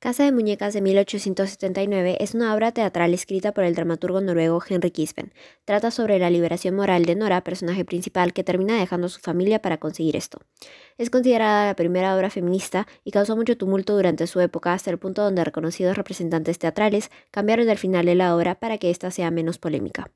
Casa de Muñecas de 1879 es una obra teatral escrita por el dramaturgo noruego Henrik Ibsen. Trata sobre la liberación moral de Nora, personaje principal que termina dejando a su familia para conseguir esto. Es considerada la primera obra feminista y causó mucho tumulto durante su época hasta el punto donde reconocidos representantes teatrales cambiaron el final de la obra para que ésta sea menos polémica.